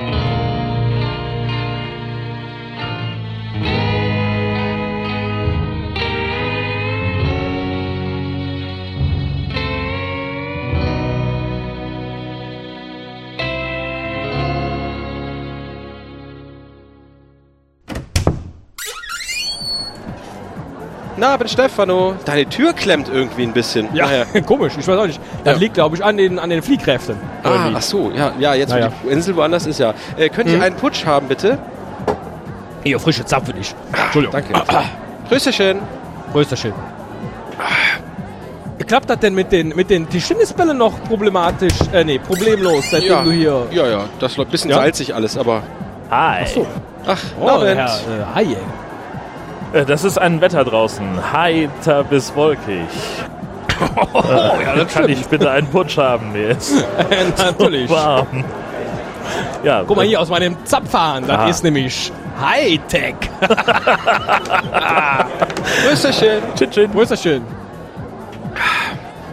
Thank you. Na, bin Stefano. Deine Tür klemmt irgendwie ein bisschen. Ja, Naja. komisch, ich weiß auch nicht. Das Ja. liegt, glaube ich, an den, an den Fliehkräften. Ah, ach so, ja, ja jetzt Naja. wo die Insel woanders ist, ja. Äh, könnt ihr Mhm. einen Putsch haben, bitte? Hier, frische Zapf für dich. Entschuldigung. Danke. Prösterchen. Prösterchen. Klappt das denn mit den, mit den Tischtennisbällen noch problematisch? Äh, nee, problemlos, seitdem Ja. du hier... Ja, ja, das läuft ein bisschen Ja? salzig alles, aber... Hi. so. Ach, Oh. Herr äh, Hayek. Äh, Das ist ein Wetter draußen. Heiter bis wolkig. Oh, ja, das Kann ich bitte einen Putsch haben? Mir ist Natürlich. warm. Ja, Guck mal hier aus meinem Zapfhahn. Das Ah. ist nämlich Hightech. Prösterchen. Chin, chin. Prösterchen.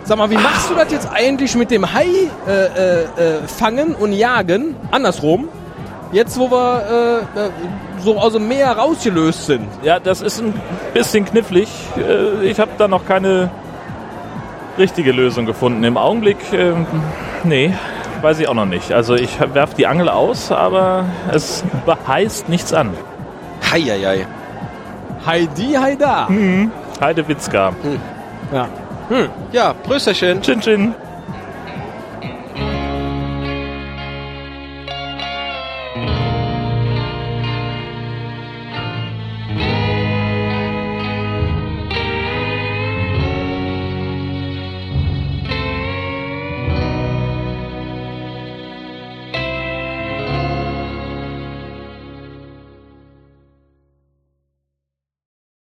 Sag mal, wie machst du das jetzt eigentlich mit dem Hai äh, äh, äh, fangen und jagen? Andersrum. Jetzt, wo wir äh, äh, so aus dem Meer rausgelöst sind. Ja, das ist ein bisschen knifflig. Äh, Ich habe da noch keine richtige Lösung gefunden. Im Augenblick, ähm, nee, weiß ich auch noch nicht. Also ich werfe die Angel aus, aber es heißt nichts an. Heieiei. Heidi, Heida. Heidewitzka. Ja. Ja, Prösterchen. Chin, chin. Thank you.